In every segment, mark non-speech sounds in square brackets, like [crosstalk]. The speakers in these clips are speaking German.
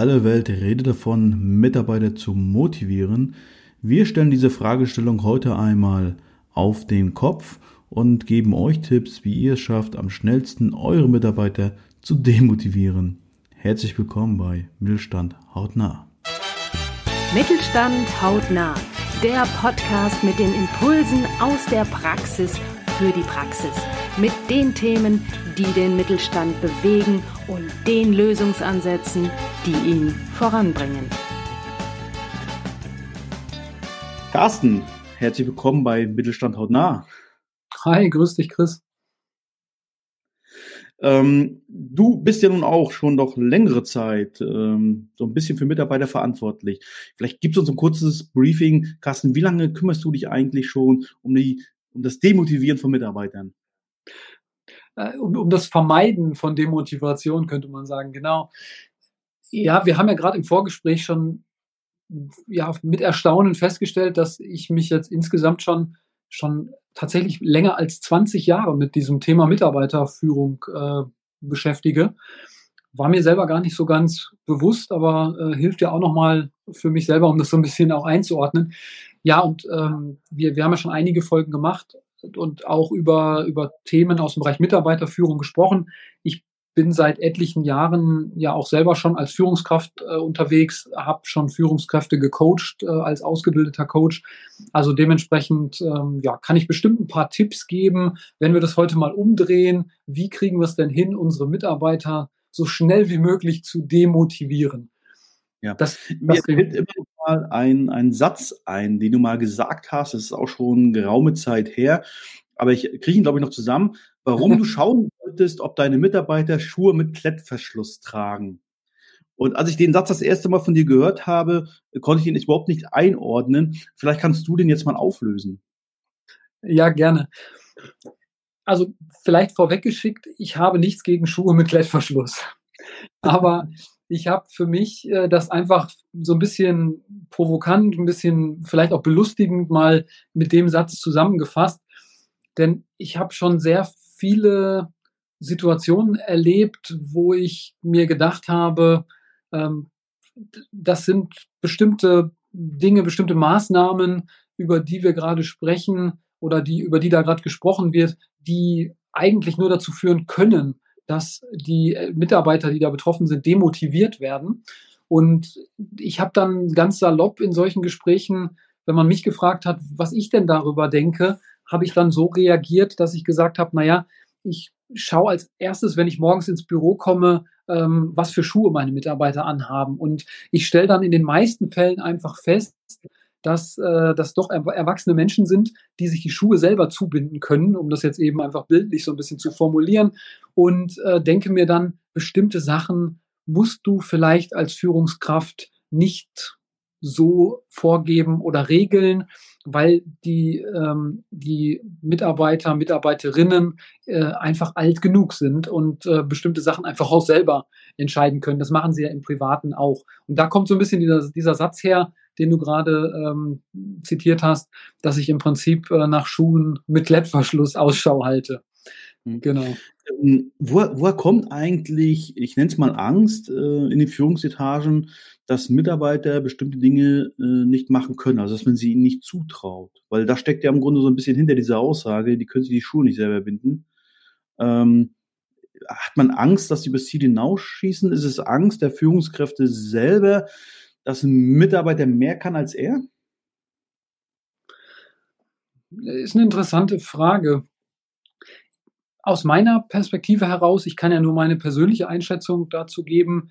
Alle Welt redet davon, Mitarbeiter zu motivieren. Wir stellen diese Fragestellung heute einmal auf den Kopf und geben euch Tipps, wie ihr es schafft, am schnellsten eure Mitarbeiter zu demotivieren. Herzlich willkommen bei Mittelstand hautnah. Mittelstand hautnah, der Podcast mit den Impulsen aus der Praxis für die Praxis, mit den Themen, die den Mittelstand bewegen und den Lösungsansätzen, die ihn voranbringen. Carsten, herzlich willkommen bei Mittelstand hautnah. Hi, grüß dich, Chris. Ähm, du bist ja nun auch schon doch längere Zeit ähm, so ein bisschen für Mitarbeiter verantwortlich. Vielleicht gibt es uns ein kurzes Briefing. Carsten, wie lange kümmerst du dich eigentlich schon um, die, um das Demotivieren von Mitarbeitern? Äh, um, um das Vermeiden von Demotivation, könnte man sagen, genau. Ja, wir haben ja gerade im Vorgespräch schon ja, mit Erstaunen festgestellt, dass ich mich jetzt insgesamt schon schon tatsächlich länger als 20 Jahre mit diesem Thema Mitarbeiterführung äh, beschäftige. War mir selber gar nicht so ganz bewusst, aber äh, hilft ja auch nochmal für mich selber, um das so ein bisschen auch einzuordnen. Ja, und ähm, wir, wir haben ja schon einige Folgen gemacht und auch über, über Themen aus dem Bereich Mitarbeiterführung gesprochen. Ich bin seit etlichen Jahren ja auch selber schon als Führungskraft äh, unterwegs, habe schon Führungskräfte gecoacht äh, als ausgebildeter Coach. Also dementsprechend ähm, ja, kann ich bestimmt ein paar Tipps geben, wenn wir das heute mal umdrehen. Wie kriegen wir es denn hin, unsere Mitarbeiter so schnell wie möglich zu demotivieren? Ja, das, mir fällt immer mal ein, ein Satz ein, den du mal gesagt hast. Das ist auch schon geraume Zeit her aber ich kriege ihn, glaube ich, noch zusammen, warum du [laughs] schauen solltest, ob deine Mitarbeiter Schuhe mit Klettverschluss tragen. Und als ich den Satz das erste Mal von dir gehört habe, konnte ich ihn überhaupt nicht einordnen. Vielleicht kannst du den jetzt mal auflösen. Ja, gerne. Also vielleicht vorweggeschickt, ich habe nichts gegen Schuhe mit Klettverschluss. [laughs] Aber ich habe für mich äh, das einfach so ein bisschen provokant, ein bisschen vielleicht auch belustigend mal mit dem Satz zusammengefasst. Denn ich habe schon sehr viele Situationen erlebt, wo ich mir gedacht habe, ähm, das sind bestimmte Dinge, bestimmte Maßnahmen, über die wir gerade sprechen oder die, über die da gerade gesprochen wird, die eigentlich nur dazu führen können, dass die Mitarbeiter, die da betroffen sind, demotiviert werden. Und ich habe dann ganz salopp in solchen Gesprächen, wenn man mich gefragt hat, was ich denn darüber denke, habe ich dann so reagiert, dass ich gesagt habe, naja, ich schaue als erstes, wenn ich morgens ins Büro komme, ähm, was für Schuhe meine Mitarbeiter anhaben. Und ich stelle dann in den meisten Fällen einfach fest, dass äh, das doch erwachsene Menschen sind, die sich die Schuhe selber zubinden können, um das jetzt eben einfach bildlich so ein bisschen zu formulieren. Und äh, denke mir dann, bestimmte Sachen musst du vielleicht als Führungskraft nicht so vorgeben oder regeln, weil die, ähm, die Mitarbeiter, Mitarbeiterinnen äh, einfach alt genug sind und äh, bestimmte Sachen einfach auch selber entscheiden können. Das machen sie ja im Privaten auch. Und da kommt so ein bisschen dieser, dieser Satz her, den du gerade ähm, zitiert hast, dass ich im Prinzip äh, nach Schuhen mit Klettverschluss Ausschau halte. Hm. Genau. Ähm, woher, woher kommt eigentlich, ich nenne es mal Angst, äh, in den Führungsetagen, dass Mitarbeiter bestimmte Dinge äh, nicht machen können, also dass man sie ihnen nicht zutraut? Weil da steckt ja im Grunde so ein bisschen hinter dieser Aussage, die können sich die Schuhe nicht selber binden. Ähm, hat man Angst, dass sie über das Ziel hinausschießen? Ist es Angst der Führungskräfte selber, dass ein Mitarbeiter mehr kann als er? Ist eine interessante Frage aus meiner Perspektive heraus, ich kann ja nur meine persönliche Einschätzung dazu geben,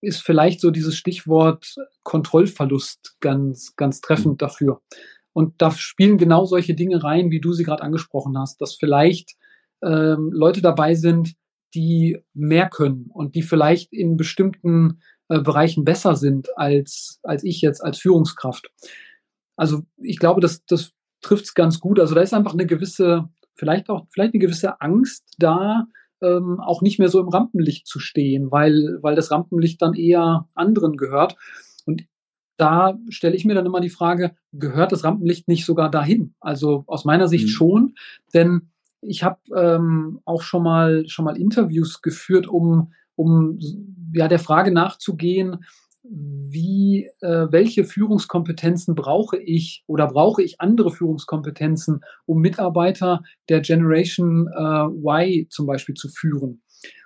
ist vielleicht so dieses Stichwort Kontrollverlust ganz, ganz treffend dafür. Und da spielen genau solche Dinge rein, wie du sie gerade angesprochen hast, dass vielleicht ähm, Leute dabei sind, die mehr können und die vielleicht in bestimmten äh, Bereichen besser sind als, als ich jetzt als Führungskraft. Also ich glaube, das, das trifft es ganz gut. Also da ist einfach eine gewisse vielleicht auch vielleicht eine gewisse Angst da, ähm, auch nicht mehr so im Rampenlicht zu stehen, weil, weil das Rampenlicht dann eher anderen gehört. Und da stelle ich mir dann immer die Frage, gehört das Rampenlicht nicht sogar dahin? Also aus meiner Sicht mhm. schon, denn ich habe ähm, auch schon mal schon mal Interviews geführt, um um ja der Frage nachzugehen, wie, äh, welche Führungskompetenzen brauche ich oder brauche ich andere Führungskompetenzen, um Mitarbeiter der Generation äh, Y zum Beispiel zu führen.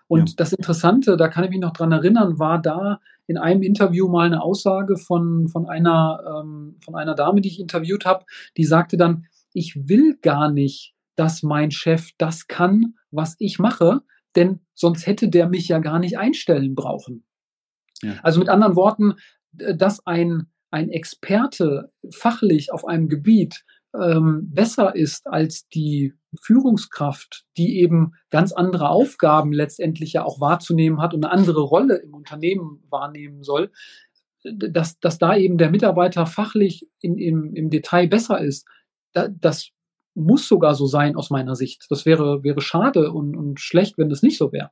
Und ja. das Interessante, da kann ich mich noch dran erinnern, war da in einem Interview mal eine Aussage von, von, einer, ähm, von einer Dame, die ich interviewt habe, die sagte dann, ich will gar nicht, dass mein Chef das kann, was ich mache, denn sonst hätte der mich ja gar nicht einstellen brauchen. Ja. Also mit anderen Worten, dass ein, ein Experte fachlich auf einem Gebiet ähm, besser ist als die Führungskraft, die eben ganz andere Aufgaben letztendlich ja auch wahrzunehmen hat und eine andere Rolle im Unternehmen wahrnehmen soll, dass, dass da eben der Mitarbeiter fachlich in, im, im Detail besser ist, da, das muss sogar so sein aus meiner Sicht. Das wäre, wäre schade und, und schlecht, wenn das nicht so wäre.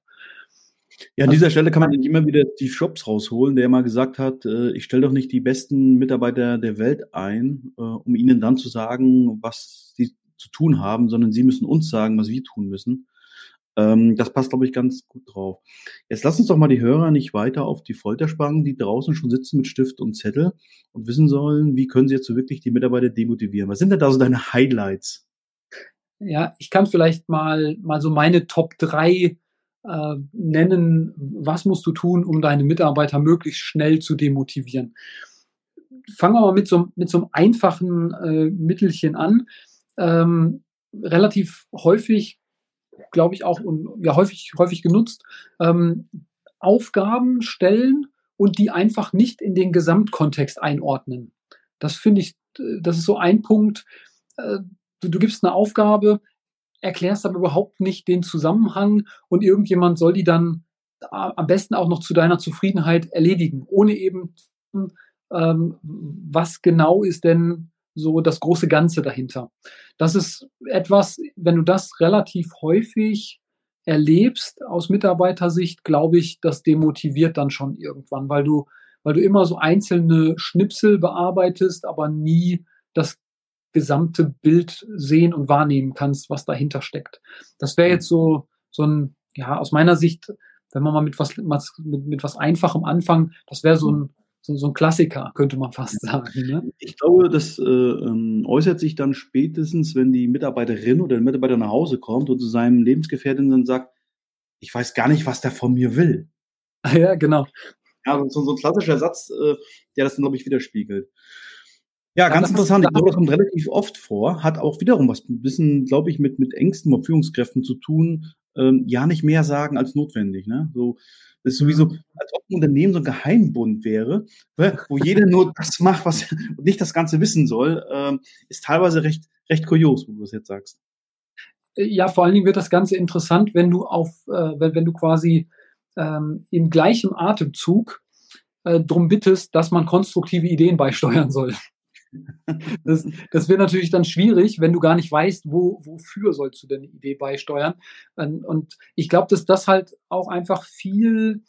Ja, an dieser Stelle kann man immer wieder Steve Jobs rausholen, der mal gesagt hat, äh, ich stelle doch nicht die besten Mitarbeiter der Welt ein, äh, um ihnen dann zu sagen, was sie zu tun haben, sondern sie müssen uns sagen, was wir tun müssen. Ähm, das passt, glaube ich, ganz gut drauf. Jetzt lass uns doch mal die Hörer nicht weiter auf die Folter spannen, die draußen schon sitzen mit Stift und Zettel und wissen sollen, wie können sie jetzt so wirklich die Mitarbeiter demotivieren. Was sind denn da so deine Highlights? Ja, ich kann vielleicht mal, mal so meine Top 3 äh, nennen, was musst du tun, um deine Mitarbeiter möglichst schnell zu demotivieren. Fangen wir mal mit so, mit so einem einfachen äh, Mittelchen an. Ähm, relativ häufig, glaube ich auch, und ja, häufig, häufig genutzt, ähm, Aufgaben stellen und die einfach nicht in den Gesamtkontext einordnen. Das finde ich, äh, das ist so ein Punkt. Äh, du, du gibst eine Aufgabe, erklärst aber überhaupt nicht den Zusammenhang und irgendjemand soll die dann am besten auch noch zu deiner Zufriedenheit erledigen, ohne eben, ähm, was genau ist denn so das große Ganze dahinter. Das ist etwas, wenn du das relativ häufig erlebst aus Mitarbeitersicht, glaube ich, das demotiviert dann schon irgendwann, weil du, weil du immer so einzelne Schnipsel bearbeitest, aber nie das gesamte Bild sehen und wahrnehmen kannst, was dahinter steckt. Das wäre jetzt so, so ein, ja, aus meiner Sicht, wenn man mal mit was, mit, mit was Einfachem anfangen, das wäre so ein, so, so ein Klassiker, könnte man fast sagen. Ne? Ich glaube, das äh, ähm, äußert sich dann spätestens, wenn die Mitarbeiterin oder der Mitarbeiter nach Hause kommt und zu seinem Lebensgefährten dann sagt, ich weiß gar nicht, was der von mir will. [laughs] Ja, genau. Ja, so, so ein klassischer Satz, äh, der das dann, glaube ich, widerspiegelt. Ja, ganz interessant. Ich glaube, das kommt relativ oft vor. Hat auch wiederum was ein bisschen, glaube ich, mit, mit Ängsten von Führungskräften zu tun. Ähm, ja, nicht mehr sagen als notwendig. Ne? So, das ist sowieso, mhm. als ob ein Unternehmen so ein Geheimbund wäre, ne? wo jeder nur das macht, was nicht das Ganze wissen soll, ähm, ist teilweise recht, recht kurios, wo du das jetzt sagst. Ja, vor allen Dingen wird das Ganze interessant, wenn du auf, äh, wenn, wenn du quasi ähm, im gleichen Atemzug äh, drum bittest, dass man konstruktive Ideen beisteuern soll. Das, das wird natürlich dann schwierig, wenn du gar nicht weißt, wo, wofür sollst du denn eine Idee beisteuern. Und ich glaube, dass das halt auch einfach viel,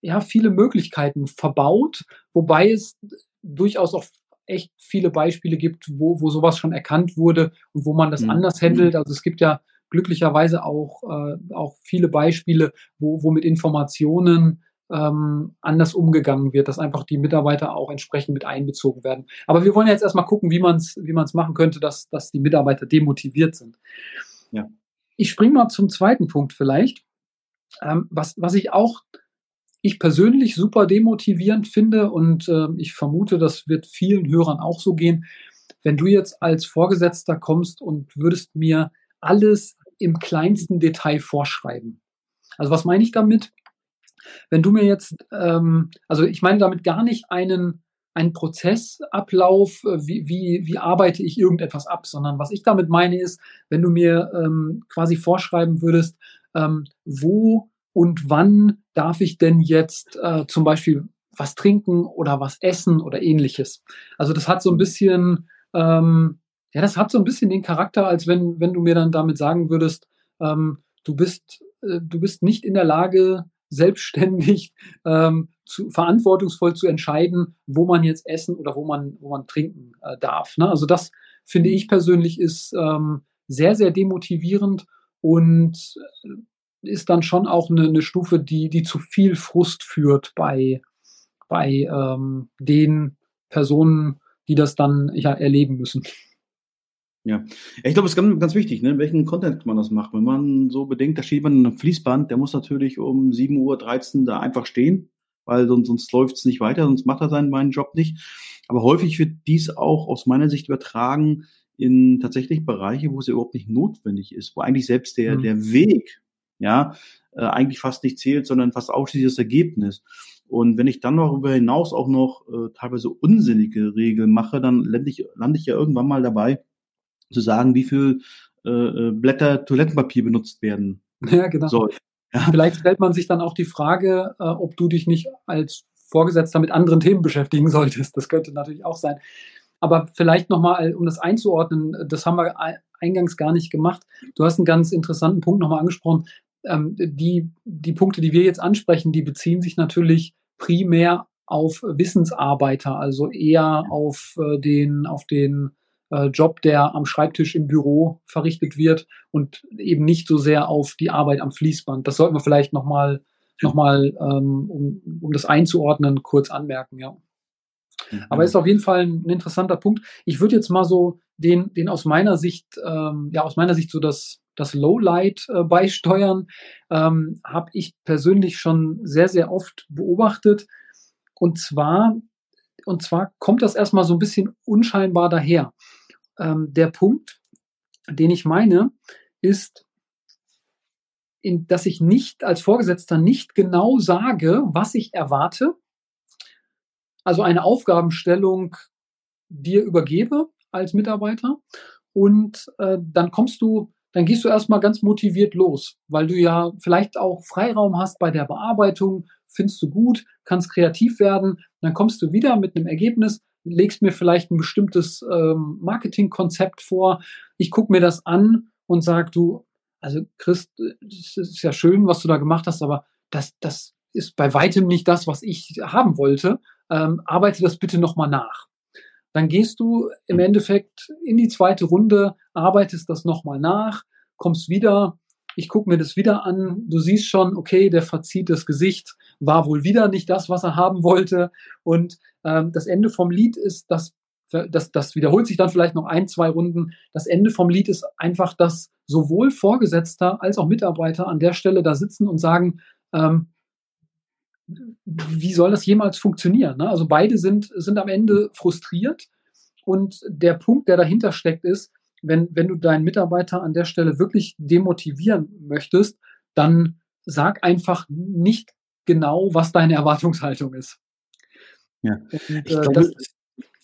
ja, viele Möglichkeiten verbaut, wobei es durchaus auch echt viele Beispiele gibt, wo, wo sowas schon erkannt wurde und wo man das mhm. anders handelt. Also es gibt ja glücklicherweise auch, äh, auch viele Beispiele, wo, wo mit Informationen ähm, anders umgegangen wird, dass einfach die Mitarbeiter auch entsprechend mit einbezogen werden. Aber wir wollen jetzt erstmal gucken, wie man es wie man's machen könnte, dass, dass die Mitarbeiter demotiviert sind. Ja. Ich springe mal zum zweiten Punkt vielleicht. Ähm, was, was ich auch, ich persönlich super demotivierend finde und äh, ich vermute, das wird vielen Hörern auch so gehen, wenn du jetzt als Vorgesetzter kommst und würdest mir alles im kleinsten Detail vorschreiben. Also was meine ich damit? Wenn du mir jetzt, ähm, also ich meine damit gar nicht einen, einen Prozessablauf, äh, wie, wie, wie arbeite ich irgendetwas ab, sondern was ich damit meine ist, wenn du mir ähm, quasi vorschreiben würdest, ähm, wo und wann darf ich denn jetzt äh, zum Beispiel was trinken oder was essen oder ähnliches. Also das hat so ein bisschen, ähm, ja, das hat so ein bisschen den Charakter, als wenn, wenn du mir dann damit sagen würdest, ähm, du bist, äh, du bist nicht in der Lage, selbstständig ähm, zu, verantwortungsvoll zu entscheiden, wo man jetzt essen oder wo man, wo man trinken äh, darf. Ne? Also das finde ich persönlich ist ähm, sehr, sehr demotivierend und äh, ist dann schon auch eine, eine Stufe, die, die zu viel Frust führt bei, bei ähm, den Personen, die das dann ja erleben müssen. Ja, ich glaube, es ist ganz, ganz wichtig, ne, welchen Content man das macht. Wenn man so bedenkt, da steht man in einem Fließband, der muss natürlich um 7.13 Uhr da einfach stehen, weil sonst, sonst läuft es nicht weiter, sonst macht er seinen meinen Job nicht. Aber häufig wird dies auch aus meiner Sicht übertragen in tatsächlich Bereiche, wo es überhaupt nicht notwendig ist, wo eigentlich selbst der, mhm. der Weg, ja, äh, eigentlich fast nicht zählt, sondern fast ausschließlich das Ergebnis. Und wenn ich dann darüber hinaus auch noch äh, teilweise unsinnige Regeln mache, dann lande ich, lande ich ja irgendwann mal dabei, zu sagen, wie viel äh, äh Blätter Toilettenpapier benutzt werden [laughs] ja, genau. soll. Ja. Vielleicht stellt man sich dann auch die Frage, äh, ob du dich nicht als Vorgesetzter mit anderen Themen beschäftigen solltest. Das könnte natürlich auch sein. Aber vielleicht nochmal, um das einzuordnen, das haben wir eingangs gar nicht gemacht. Du hast einen ganz interessanten Punkt nochmal angesprochen. Ähm, die, die Punkte, die wir jetzt ansprechen, die beziehen sich natürlich primär auf Wissensarbeiter, also eher auf äh, den, auf den äh, Job, der am Schreibtisch im Büro verrichtet wird und eben nicht so sehr auf die Arbeit am Fließband. Das sollten wir vielleicht nochmal noch mal, ähm, um, um das einzuordnen, kurz anmerken, ja. Mhm. Aber ist auf jeden Fall ein, interessanter Punkt. Ich würde jetzt mal so den, den aus meiner Sicht, ähm, ja, aus meiner Sicht so das, das Lowlight äh, beisteuern, ähm, habe ich persönlich schon sehr, sehr oft beobachtet. Und zwar, und zwar kommt das erstmal so ein bisschen unscheinbar daher. Ähm, der Punkt, den ich meine, ist, in, dass ich nicht als Vorgesetzter nicht genau sage, was ich erwarte. Also eine Aufgabenstellung dir übergebe als Mitarbeiter und äh, dann kommst du dann gehst du erstmal ganz motiviert los, weil du ja vielleicht auch Freiraum hast bei der Bearbeitung, findest du gut, kannst kreativ werden, dann kommst du wieder mit einem Ergebnis, legst mir vielleicht ein bestimmtes ähm, Marketingkonzept vor, ich gucke mir das an und sag du, also Chris, es ist ja schön, was du da gemacht hast, aber das, das ist bei weitem nicht das, was ich haben wollte. Ähm, arbeite das bitte nochmal nach. Dann gehst du im Endeffekt in die zweite Runde, arbeitest das nochmal nach, kommst wieder, ich gucke mir das wieder an, du siehst schon, okay, der verzieht das Gesicht, war wohl wieder nicht das, was er haben wollte. Und ähm, das Ende vom Lied ist, dass das, das wiederholt sich dann vielleicht noch ein, zwei Runden. Das Ende vom Lied ist einfach, dass sowohl Vorgesetzter als auch Mitarbeiter an der Stelle da sitzen und sagen, ähm, wie soll das jemals funktionieren? Ne? Also beide sind, sind am Ende frustriert. Und der Punkt, der dahinter steckt, ist, wenn, wenn du deinen Mitarbeiter an der Stelle wirklich demotivieren möchtest, dann sag einfach nicht genau, was deine Erwartungshaltung ist. Ja, Und, ich äh, glaube, das,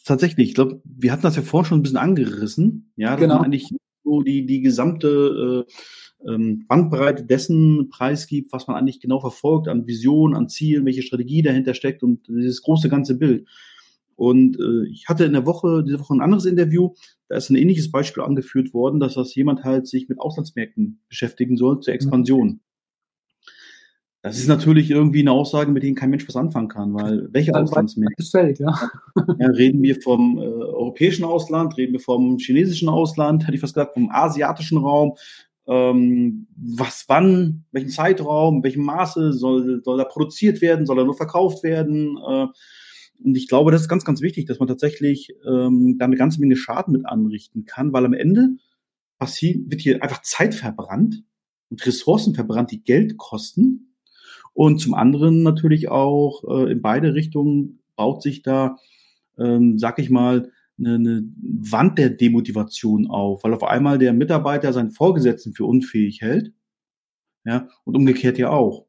tatsächlich, ich glaube, wir hatten das ja vorhin schon ein bisschen angerissen, ja, dass genau. man eigentlich so die, die gesamte äh, ähm, Bandbreite dessen preisgibt, was man eigentlich genau verfolgt, an Vision, an Zielen, welche Strategie dahinter steckt und dieses große ganze Bild. Und äh, ich hatte in der Woche, diese Woche ein anderes Interview, da ist ein ähnliches Beispiel angeführt worden, dass das jemand halt sich mit Auslandsmärkten beschäftigen soll zur Expansion. Das ist natürlich irgendwie eine Aussage, mit denen kein Mensch was anfangen kann, weil welche Auslandsmärkte? Fällt, ja. ja. Reden wir vom äh, europäischen Ausland, reden wir vom chinesischen Ausland, hätte ich fast gesagt, vom asiatischen Raum, ähm, was wann, welchen Zeitraum, welchem Maße soll, soll da produziert werden, soll er nur verkauft werden. Und ich glaube, das ist ganz, ganz wichtig, dass man tatsächlich ähm, da eine ganze Menge Schaden mit anrichten kann, weil am Ende passiert, wird hier einfach Zeit verbrannt und Ressourcen verbrannt, die Geld kosten. Und zum anderen natürlich auch äh, in beide Richtungen baut sich da, ähm, sag ich mal, eine, eine Wand der Demotivation auf, weil auf einmal der Mitarbeiter seinen Vorgesetzten für unfähig hält, ja, und umgekehrt ja auch.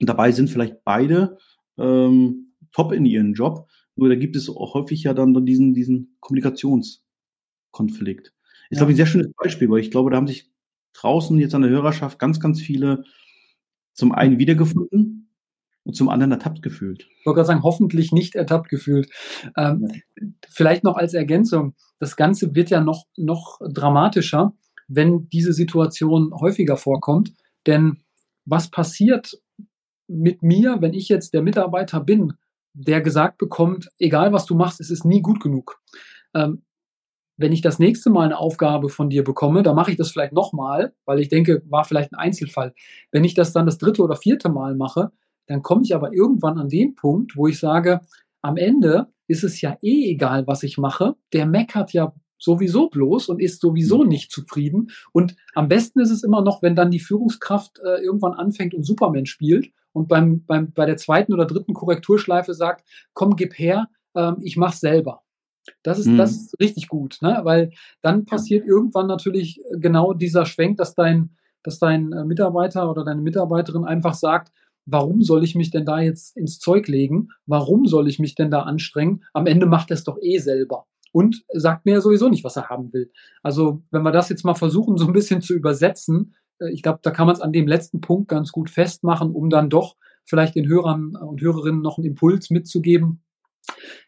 Und dabei sind vielleicht beide ähm, top in ihren Job, nur da gibt es auch häufig ja dann diesen, diesen Kommunikationskonflikt. Ist, ja. glaube ich, ein sehr schönes Beispiel, weil ich glaube, da haben sich draußen jetzt an der Hörerschaft ganz, ganz viele zum einen wiedergefunden, und zum anderen ertappt gefühlt. Ich wollte gerade sagen, hoffentlich nicht ertappt gefühlt. Ähm, ja. Vielleicht noch als Ergänzung, das Ganze wird ja noch, noch dramatischer, wenn diese Situation häufiger vorkommt. Denn was passiert mit mir, wenn ich jetzt der Mitarbeiter bin, der gesagt bekommt, egal was du machst, es ist nie gut genug. Ähm, wenn ich das nächste Mal eine Aufgabe von dir bekomme, dann mache ich das vielleicht nochmal, weil ich denke, war vielleicht ein Einzelfall. Wenn ich das dann das dritte oder vierte Mal mache, dann komme ich aber irgendwann an den Punkt, wo ich sage, am Ende ist es ja eh egal, was ich mache. Der meckert ja sowieso bloß und ist sowieso mhm. nicht zufrieden. Und am besten ist es immer noch, wenn dann die Führungskraft äh, irgendwann anfängt und Superman spielt und beim, beim, bei der zweiten oder dritten Korrekturschleife sagt, komm, gib her, ähm, ich mach's selber. Das ist, mhm. das ist richtig gut, ne? weil dann passiert irgendwann natürlich genau dieser Schwenk, dass dein, dass dein äh, Mitarbeiter oder deine Mitarbeiterin einfach sagt, warum soll ich mich denn da jetzt ins Zeug legen? Warum soll ich mich denn da anstrengen? Am Ende macht er es doch eh selber und sagt mir sowieso nicht, was er haben will. Also wenn wir das jetzt mal versuchen, so ein bisschen zu übersetzen, äh, ich glaube, da kann man es an dem letzten Punkt ganz gut festmachen, um dann doch vielleicht den Hörern und Hörerinnen noch einen Impuls mitzugeben.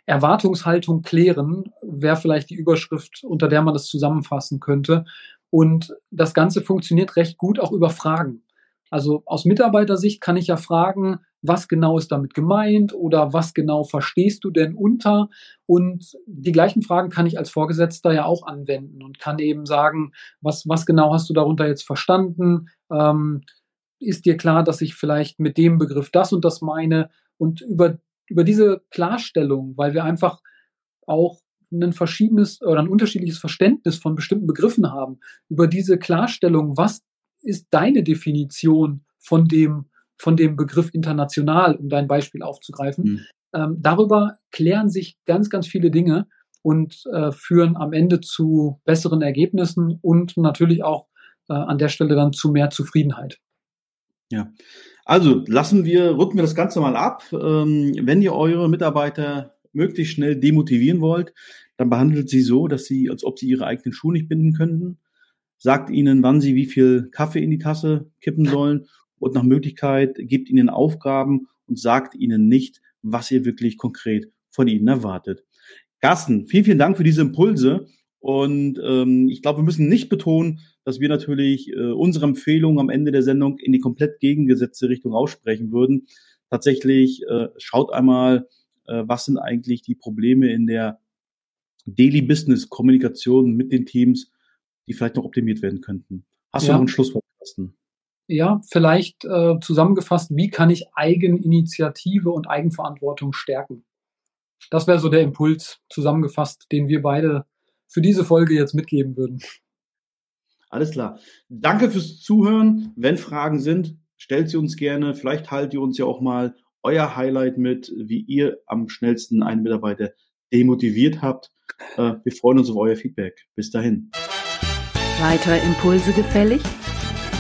Erwartungshaltung klären wäre vielleicht die Überschrift, unter der man das zusammenfassen könnte. Und das Ganze funktioniert recht gut auch über Fragen. Also aus Mitarbeitersicht kann ich ja fragen, was genau ist damit gemeint oder was genau verstehst du denn unter? Und die gleichen Fragen kann ich als Vorgesetzter ja auch anwenden und kann eben sagen, was, was genau hast du darunter jetzt verstanden? Ähm, ist dir klar, dass ich vielleicht mit dem Begriff das und das meine? Und über, über diese Klarstellung, weil wir einfach auch ein verschiedenes oder ein unterschiedliches Verständnis von bestimmten Begriffen haben, über diese Klarstellung, was ist deine Definition von dem, von dem Begriff international, um dein Beispiel aufzugreifen. Mhm. Ähm, darüber klären sich ganz, ganz viele Dinge und äh, führen am Ende zu besseren Ergebnissen und natürlich auch äh, an der Stelle dann zu mehr Zufriedenheit. Ja, also lassen wir, rücken wir das Ganze mal ab. Ähm, wenn ihr eure Mitarbeiter möglichst schnell demotivieren wollt, dann behandelt sie so, dass sie, als ob sie ihre eigenen Schuhe nicht binden könnten sagt ihnen, wann sie wie viel Kaffee in die Tasse kippen sollen und nach Möglichkeit gibt ihnen Aufgaben und sagt ihnen nicht, was ihr wirklich konkret von ihnen erwartet. Carsten, vielen, vielen Dank für diese Impulse. Und ähm, ich glaube, wir müssen nicht betonen, dass wir natürlich äh, unsere Empfehlung am Ende der Sendung in die komplett gegengesetzte Richtung aussprechen würden. Tatsächlich äh, schaut einmal, äh, was sind eigentlich die Probleme in der Daily Business Kommunikation mit den Teams die vielleicht noch optimiert werden könnten. Hast ja. du noch ein Schlusswort, Carsten? Ja, vielleicht äh, zusammengefasst, wie kann ich Eigeninitiative und Eigenverantwortung stärken? Das wäre so der Impuls zusammengefasst, den wir beide für diese Folge jetzt mitgeben würden. Alles klar. Danke fürs Zuhören. Wenn Fragen sind, stellt sie uns gerne. Vielleicht haltet ihr uns ja auch mal euer Highlight mit, wie ihr am schnellsten einen Mitarbeiter demotiviert habt. Äh, wir freuen uns auf euer Feedback. Bis dahin. Weitere Impulse gefällig?